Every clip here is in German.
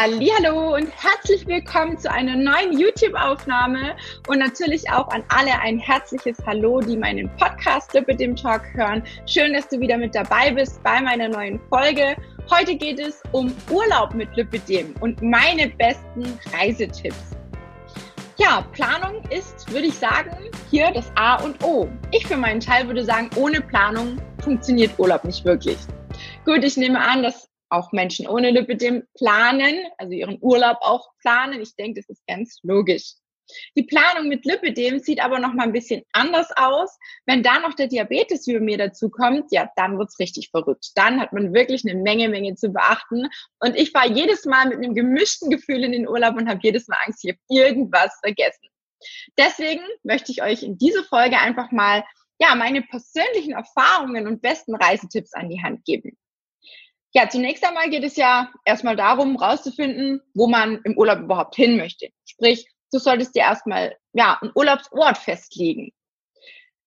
Hallo und herzlich willkommen zu einer neuen YouTube-Aufnahme und natürlich auch an alle ein herzliches Hallo, die meinen Podcast Lipidem Talk hören. Schön, dass du wieder mit dabei bist bei meiner neuen Folge. Heute geht es um Urlaub mit Lipidem und meine besten Reisetipps. Ja, Planung ist, würde ich sagen, hier das A und O. Ich für meinen Teil würde sagen, ohne Planung funktioniert Urlaub nicht wirklich. Gut, ich nehme an, dass auch Menschen ohne Lipidem planen, also ihren Urlaub auch planen. Ich denke, das ist ganz logisch. Die Planung mit Lipidem sieht aber noch mal ein bisschen anders aus. Wenn da noch der Diabetes über mir dazu kommt, ja, dann wird's richtig verrückt. Dann hat man wirklich eine Menge, Menge zu beachten. Und ich fahre jedes Mal mit einem gemischten Gefühl in den Urlaub und habe jedes Mal Angst, ich habe irgendwas vergessen. Deswegen möchte ich euch in dieser Folge einfach mal ja, meine persönlichen Erfahrungen und besten Reisetipps an die Hand geben. Ja, zunächst einmal geht es ja erstmal darum, rauszufinden, wo man im Urlaub überhaupt hin möchte. Sprich, du solltest dir erstmal ja, einen Urlaubsort festlegen.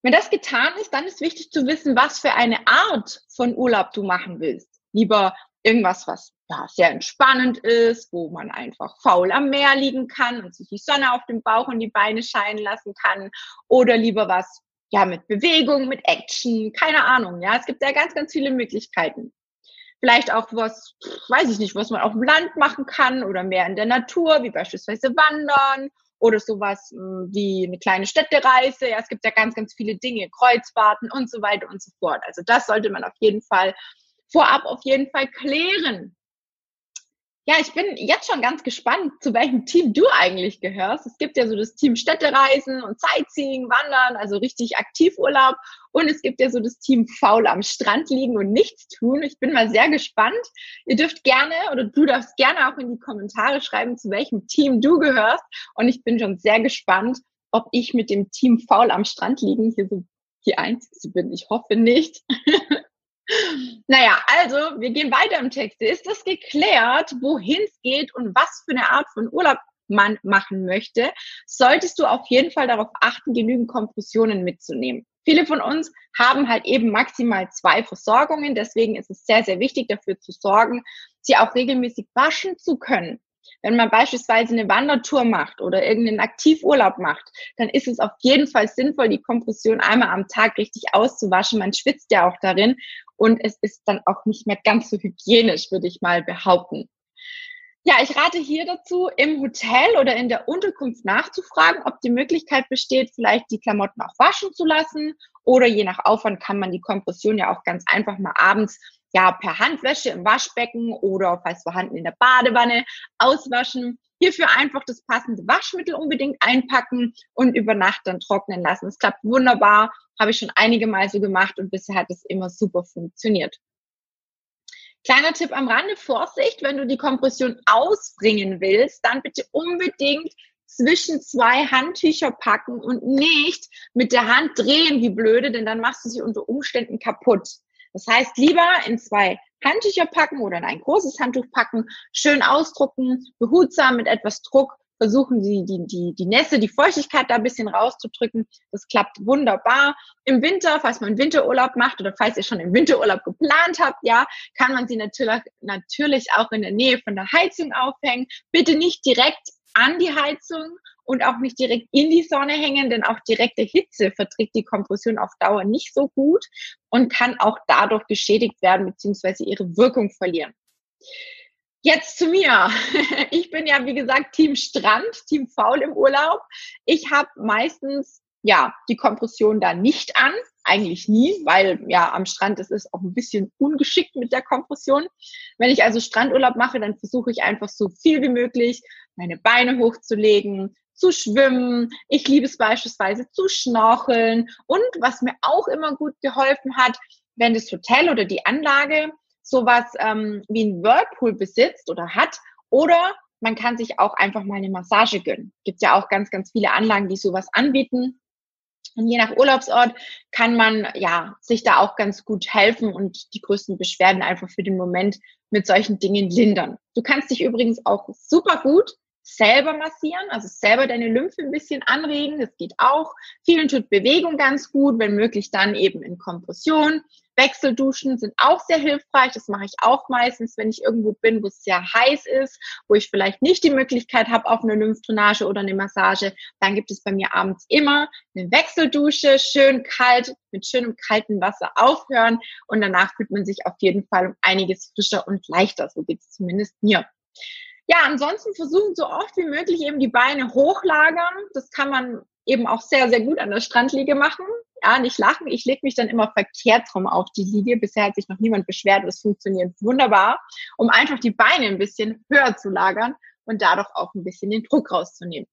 Wenn das getan ist, dann ist wichtig zu wissen, was für eine Art von Urlaub du machen willst. Lieber irgendwas, was ja, sehr entspannend ist, wo man einfach faul am Meer liegen kann und sich die Sonne auf dem Bauch und die Beine scheinen lassen kann. Oder lieber was ja mit Bewegung, mit Action, keine Ahnung. Ja, es gibt ja ganz, ganz viele Möglichkeiten. Vielleicht auch was, weiß ich nicht, was man auf dem Land machen kann oder mehr in der Natur, wie beispielsweise Wandern oder sowas hm, wie eine kleine Städtereise. Ja, es gibt ja ganz, ganz viele Dinge, Kreuzfahrten und so weiter und so fort. Also das sollte man auf jeden Fall vorab auf jeden Fall klären. Ja, ich bin jetzt schon ganz gespannt, zu welchem Team du eigentlich gehörst. Es gibt ja so das Team Städtereisen und Sightseeing, Wandern, also richtig Aktivurlaub. Und es gibt ja so das Team faul am Strand liegen und nichts tun. Ich bin mal sehr gespannt. Ihr dürft gerne oder du darfst gerne auch in die Kommentare schreiben, zu welchem Team du gehörst. Und ich bin schon sehr gespannt, ob ich mit dem Team faul am Strand liegen hier so die Einzige bin. Ich hoffe nicht. Naja, also wir gehen weiter im Text. Ist das geklärt, wohin es geht und was für eine Art von Urlaub man machen möchte, solltest du auf jeden Fall darauf achten, genügend Kompressionen mitzunehmen. Viele von uns haben halt eben maximal zwei Versorgungen. Deswegen ist es sehr, sehr wichtig, dafür zu sorgen, sie auch regelmäßig waschen zu können. Wenn man beispielsweise eine Wandertour macht oder irgendeinen Aktivurlaub macht, dann ist es auf jeden Fall sinnvoll, die Kompression einmal am Tag richtig auszuwaschen. Man schwitzt ja auch darin und es ist dann auch nicht mehr ganz so hygienisch, würde ich mal behaupten. Ja, ich rate hier dazu, im Hotel oder in der Unterkunft nachzufragen, ob die Möglichkeit besteht, vielleicht die Klamotten auch waschen zu lassen oder je nach Aufwand kann man die Kompression ja auch ganz einfach mal abends ja, per Handwäsche im Waschbecken oder falls vorhanden in der Badewanne auswaschen. Hierfür einfach das passende Waschmittel unbedingt einpacken und über Nacht dann trocknen lassen. Es klappt wunderbar, habe ich schon einige Mal so gemacht und bisher hat es immer super funktioniert. Kleiner Tipp am Rande, Vorsicht, wenn du die Kompression ausbringen willst, dann bitte unbedingt zwischen zwei Handtücher packen und nicht mit der Hand drehen wie blöde, denn dann machst du sie unter Umständen kaputt. Das heißt, lieber in zwei Handtücher packen oder in ein großes Handtuch packen, schön ausdrucken, behutsam mit etwas Druck versuchen sie die, die, die Nässe, die Feuchtigkeit da ein bisschen rauszudrücken. Das klappt wunderbar. Im Winter, falls man Winterurlaub macht oder falls ihr schon im Winterurlaub geplant habt, ja, kann man sie natürlich, natürlich auch in der Nähe von der Heizung aufhängen. Bitte nicht direkt an die Heizung und auch nicht direkt in die Sonne hängen, denn auch direkte Hitze verträgt die Kompression auf Dauer nicht so gut und kann auch dadurch geschädigt werden bzw. ihre Wirkung verlieren. Jetzt zu mir. Ich bin ja, wie gesagt, Team Strand, Team Faul im Urlaub. Ich habe meistens ja die Kompression da nicht an, eigentlich nie, weil ja am Strand ist es auch ein bisschen ungeschickt mit der Kompression. Wenn ich also Strandurlaub mache, dann versuche ich einfach so viel wie möglich meine Beine hochzulegen, zu schwimmen. Ich liebe es beispielsweise zu schnorcheln. Und was mir auch immer gut geholfen hat, wenn das Hotel oder die Anlage sowas ähm, wie ein Whirlpool besitzt oder hat, oder man kann sich auch einfach mal eine Massage gönnen. Gibt ja auch ganz, ganz viele Anlagen, die sowas anbieten. Und je nach Urlaubsort kann man ja sich da auch ganz gut helfen und die größten Beschwerden einfach für den Moment mit solchen Dingen lindern. Du kannst dich übrigens auch super gut selber massieren, also selber deine Lymphe ein bisschen anregen, das geht auch. Vielen tut Bewegung ganz gut, wenn möglich dann eben in Kompression. Wechselduschen sind auch sehr hilfreich. Das mache ich auch meistens, wenn ich irgendwo bin, wo es sehr heiß ist, wo ich vielleicht nicht die Möglichkeit habe auf eine Lymphdrainage oder eine Massage. Dann gibt es bei mir abends immer eine Wechseldusche, schön kalt, mit schönem kaltem Wasser aufhören und danach fühlt man sich auf jeden Fall um einiges frischer und leichter. So geht es zumindest mir. Ja, ansonsten versuchen so oft wie möglich eben die Beine hochlagern. Das kann man eben auch sehr, sehr gut an der Strandliege machen. Ja, nicht lachen. Ich lege mich dann immer verkehrt rum auf die Liege. Bisher hat sich noch niemand beschwert. Das funktioniert wunderbar, um einfach die Beine ein bisschen höher zu lagern und dadurch auch ein bisschen den Druck rauszunehmen.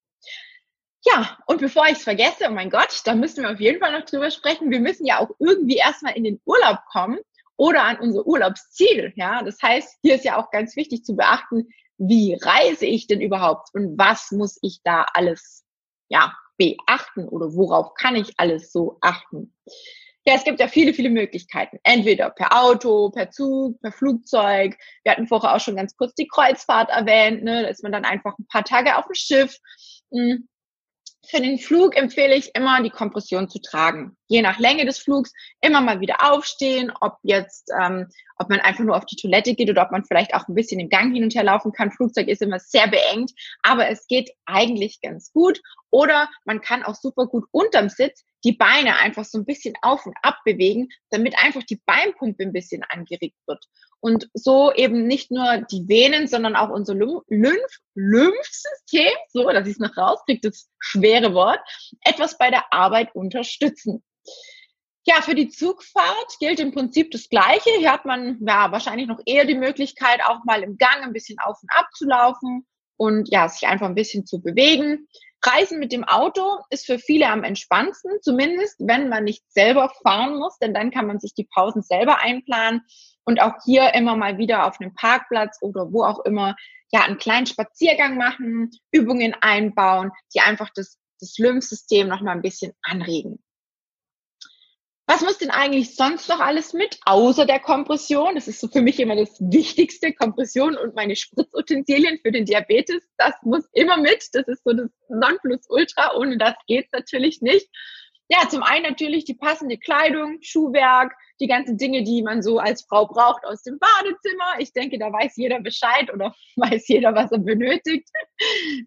Ja, und bevor ich es vergesse, oh mein Gott, da müssen wir auf jeden Fall noch drüber sprechen. Wir müssen ja auch irgendwie erstmal in den Urlaub kommen oder an unser Urlaubsziel. Ja, das heißt, hier ist ja auch ganz wichtig zu beachten, wie reise ich denn überhaupt und was muss ich da alles, ja, beachten oder worauf kann ich alles so achten? Ja, es gibt ja viele, viele Möglichkeiten. Entweder per Auto, per Zug, per Flugzeug. Wir hatten vorher auch schon ganz kurz die Kreuzfahrt erwähnt. Ne? Da ist man dann einfach ein paar Tage auf dem Schiff. Für den Flug empfehle ich immer, die Kompression zu tragen. Je nach Länge des Flugs immer mal wieder aufstehen, ob jetzt, ähm, ob man einfach nur auf die Toilette geht oder ob man vielleicht auch ein bisschen im Gang hin und her laufen kann. Flugzeug ist immer sehr beengt, aber es geht eigentlich ganz gut. Oder man kann auch super gut unterm Sitz die Beine einfach so ein bisschen auf und ab bewegen, damit einfach die Beinpumpe ein bisschen angeregt wird. Und so eben nicht nur die Venen, sondern auch unser Lymph, Lymphsystem, so, dass ich es noch rauskriege, das schwere Wort, etwas bei der Arbeit unterstützen. Ja, für die Zugfahrt gilt im Prinzip das Gleiche. Hier hat man ja wahrscheinlich noch eher die Möglichkeit, auch mal im Gang ein bisschen auf und ab zu laufen und ja, sich einfach ein bisschen zu bewegen. Reisen mit dem Auto ist für viele am entspannendsten, zumindest wenn man nicht selber fahren muss, denn dann kann man sich die Pausen selber einplanen und auch hier immer mal wieder auf einem Parkplatz oder wo auch immer ja einen kleinen Spaziergang machen, Übungen einbauen, die einfach das, das Lymphsystem noch mal ein bisschen anregen. Was muss denn eigentlich sonst noch alles mit, außer der Kompression? Das ist so für mich immer das Wichtigste, Kompression und meine Spritzutensilien für den Diabetes. Das muss immer mit. Das ist so das Nonplusultra. Ohne das geht's natürlich nicht. Ja, zum einen natürlich die passende Kleidung, Schuhwerk, die ganzen Dinge, die man so als Frau braucht aus dem Badezimmer. Ich denke, da weiß jeder Bescheid oder weiß jeder, was er benötigt.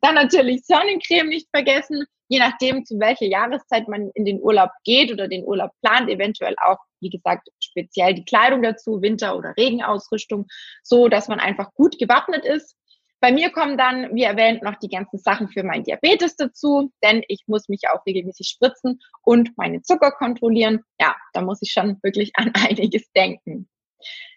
Dann natürlich Sonnencreme nicht vergessen je nachdem, zu welcher Jahreszeit man in den Urlaub geht oder den Urlaub plant, eventuell auch, wie gesagt, speziell die Kleidung dazu, Winter- oder Regenausrüstung, so dass man einfach gut gewappnet ist. Bei mir kommen dann, wie erwähnt, noch die ganzen Sachen für meinen Diabetes dazu, denn ich muss mich auch regelmäßig spritzen und meine Zucker kontrollieren. Ja, da muss ich schon wirklich an einiges denken.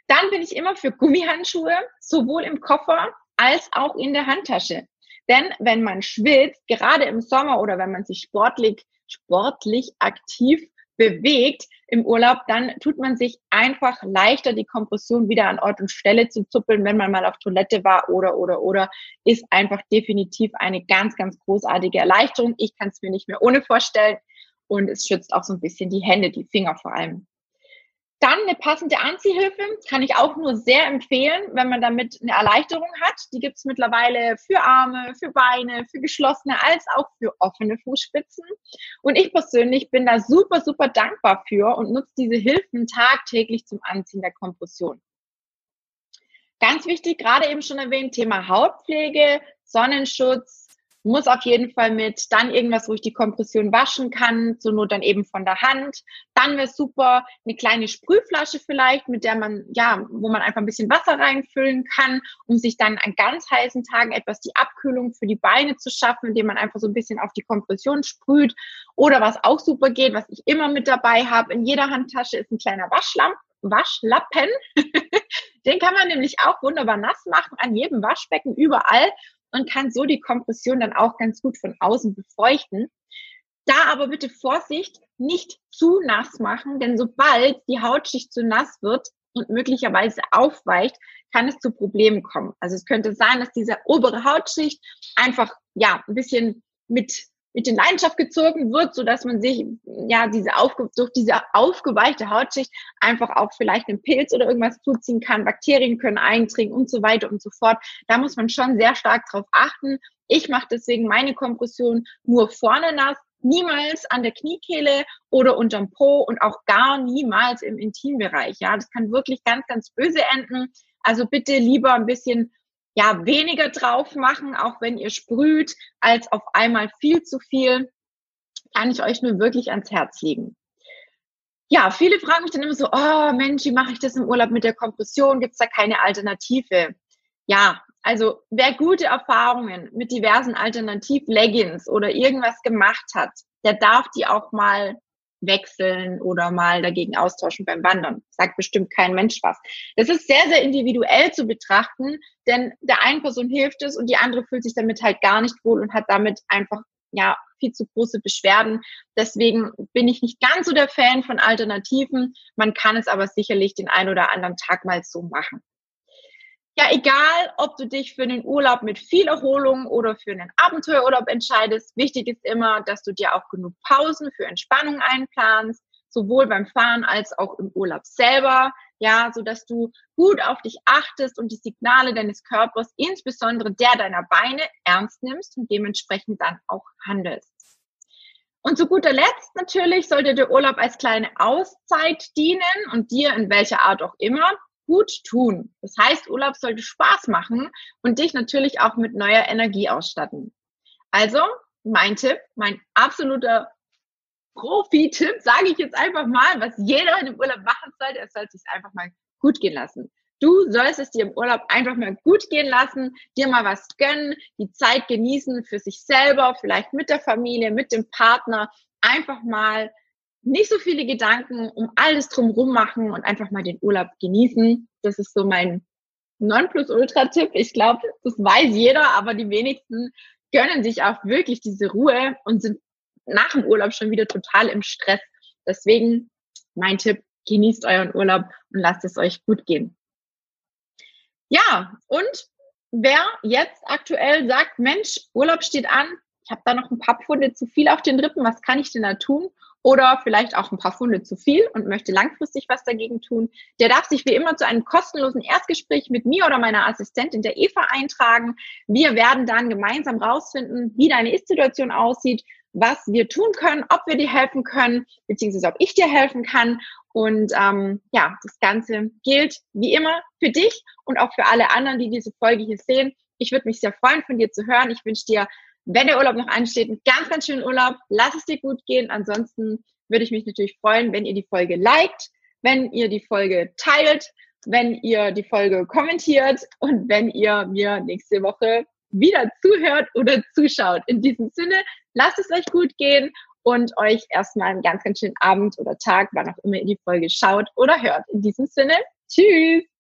Dann bin ich immer für Gummihandschuhe, sowohl im Koffer als auch in der Handtasche. Denn wenn man schwitzt, gerade im Sommer oder wenn man sich sportlich, sportlich aktiv bewegt im Urlaub, dann tut man sich einfach leichter, die Kompression wieder an Ort und Stelle zu zuppeln, wenn man mal auf Toilette war oder, oder, oder, ist einfach definitiv eine ganz, ganz großartige Erleichterung. Ich kann es mir nicht mehr ohne vorstellen und es schützt auch so ein bisschen die Hände, die Finger vor allem. Dann eine passende Anziehhilfe kann ich auch nur sehr empfehlen, wenn man damit eine Erleichterung hat. Die gibt es mittlerweile für Arme, für Beine, für geschlossene als auch für offene Fußspitzen. Und ich persönlich bin da super, super dankbar für und nutze diese Hilfen tagtäglich zum Anziehen der Kompression. Ganz wichtig, gerade eben schon erwähnt, Thema Hautpflege, Sonnenschutz, muss auf jeden Fall mit. Dann irgendwas, wo ich die Kompression waschen kann, zur Not dann eben von der Hand. Dann wäre super eine kleine Sprühflasche vielleicht, mit der man, ja, wo man einfach ein bisschen Wasser reinfüllen kann, um sich dann an ganz heißen Tagen etwas die Abkühlung für die Beine zu schaffen, indem man einfach so ein bisschen auf die Kompression sprüht. Oder was auch super geht, was ich immer mit dabei habe, in jeder Handtasche ist ein kleiner Waschlamm, Waschlappen. Den kann man nämlich auch wunderbar nass machen, an jedem Waschbecken, überall und kann so die Kompression dann auch ganz gut von außen befeuchten. Da aber bitte Vorsicht, nicht zu nass machen, denn sobald die Hautschicht zu nass wird und möglicherweise aufweicht, kann es zu Problemen kommen. Also es könnte sein, dass diese obere Hautschicht einfach ja ein bisschen mit mit in Leidenschaft gezogen wird, so dass man sich ja diese aufge durch diese aufgeweichte Hautschicht einfach auch vielleicht einen Pilz oder irgendwas zuziehen kann, Bakterien können eindringen und so weiter und so fort. Da muss man schon sehr stark drauf achten. Ich mache deswegen meine Kompression nur vorne nass, niemals an der Kniekehle oder unterm Po und auch gar niemals im Intimbereich. Ja, das kann wirklich ganz, ganz böse enden. Also bitte lieber ein bisschen ja, weniger drauf machen, auch wenn ihr sprüht, als auf einmal viel zu viel, kann ich euch nur wirklich ans Herz legen. Ja, viele fragen mich dann immer so, oh Mensch, wie mache ich das im Urlaub mit der Kompression? Gibt es da keine Alternative? Ja, also wer gute Erfahrungen mit diversen Alternativ-Leggings oder irgendwas gemacht hat, der darf die auch mal wechseln oder mal dagegen austauschen beim Wandern. Sagt bestimmt kein Mensch was. Das ist sehr, sehr individuell zu betrachten, denn der einen Person hilft es und die andere fühlt sich damit halt gar nicht wohl und hat damit einfach, ja, viel zu große Beschwerden. Deswegen bin ich nicht ganz so der Fan von Alternativen. Man kann es aber sicherlich den einen oder anderen Tag mal so machen. Ja, egal, ob du dich für einen Urlaub mit viel Erholung oder für einen Abenteuerurlaub entscheidest, wichtig ist immer, dass du dir auch genug Pausen für Entspannung einplanst, sowohl beim Fahren als auch im Urlaub selber, ja, so dass du gut auf dich achtest und die Signale deines Körpers, insbesondere der deiner Beine, ernst nimmst und dementsprechend dann auch handelst. Und zu guter Letzt natürlich sollte der Urlaub als kleine Auszeit dienen und dir in welcher Art auch immer gut tun. Das heißt, Urlaub sollte Spaß machen und dich natürlich auch mit neuer Energie ausstatten. Also, mein Tipp, mein absoluter Profi-Tipp, sage ich jetzt einfach mal, was jeder in dem Urlaub machen sollte, er soll es sich einfach mal gut gehen lassen. Du sollst es dir im Urlaub einfach mal gut gehen lassen, dir mal was gönnen, die Zeit genießen für sich selber, vielleicht mit der Familie, mit dem Partner, einfach mal nicht so viele Gedanken um alles drumherum machen und einfach mal den Urlaub genießen. Das ist so mein Nonplusultra-Tipp. Ich glaube, das weiß jeder, aber die wenigsten gönnen sich auch wirklich diese Ruhe und sind nach dem Urlaub schon wieder total im Stress. Deswegen mein Tipp, genießt euren Urlaub und lasst es euch gut gehen. Ja, und wer jetzt aktuell sagt, Mensch, Urlaub steht an, ich habe da noch ein paar Pfunde zu viel auf den Rippen, was kann ich denn da tun? Oder vielleicht auch ein paar Funde zu viel und möchte langfristig was dagegen tun, der darf sich wie immer zu einem kostenlosen Erstgespräch mit mir oder meiner Assistentin der Eva eintragen. Wir werden dann gemeinsam rausfinden, wie deine Ist-Situation aussieht, was wir tun können, ob wir dir helfen können, beziehungsweise ob ich dir helfen kann. Und ähm, ja, das Ganze gilt wie immer für dich und auch für alle anderen, die diese Folge hier sehen. Ich würde mich sehr freuen, von dir zu hören. Ich wünsche dir wenn der Urlaub noch ansteht, einen ganz, ganz schönen Urlaub. Lass es dir gut gehen. Ansonsten würde ich mich natürlich freuen, wenn ihr die Folge liked, wenn ihr die Folge teilt, wenn ihr die Folge kommentiert und wenn ihr mir nächste Woche wieder zuhört oder zuschaut. In diesem Sinne, lasst es euch gut gehen und euch erstmal einen ganz, ganz schönen Abend oder Tag, wann auch immer ihr die Folge schaut oder hört. In diesem Sinne, tschüss!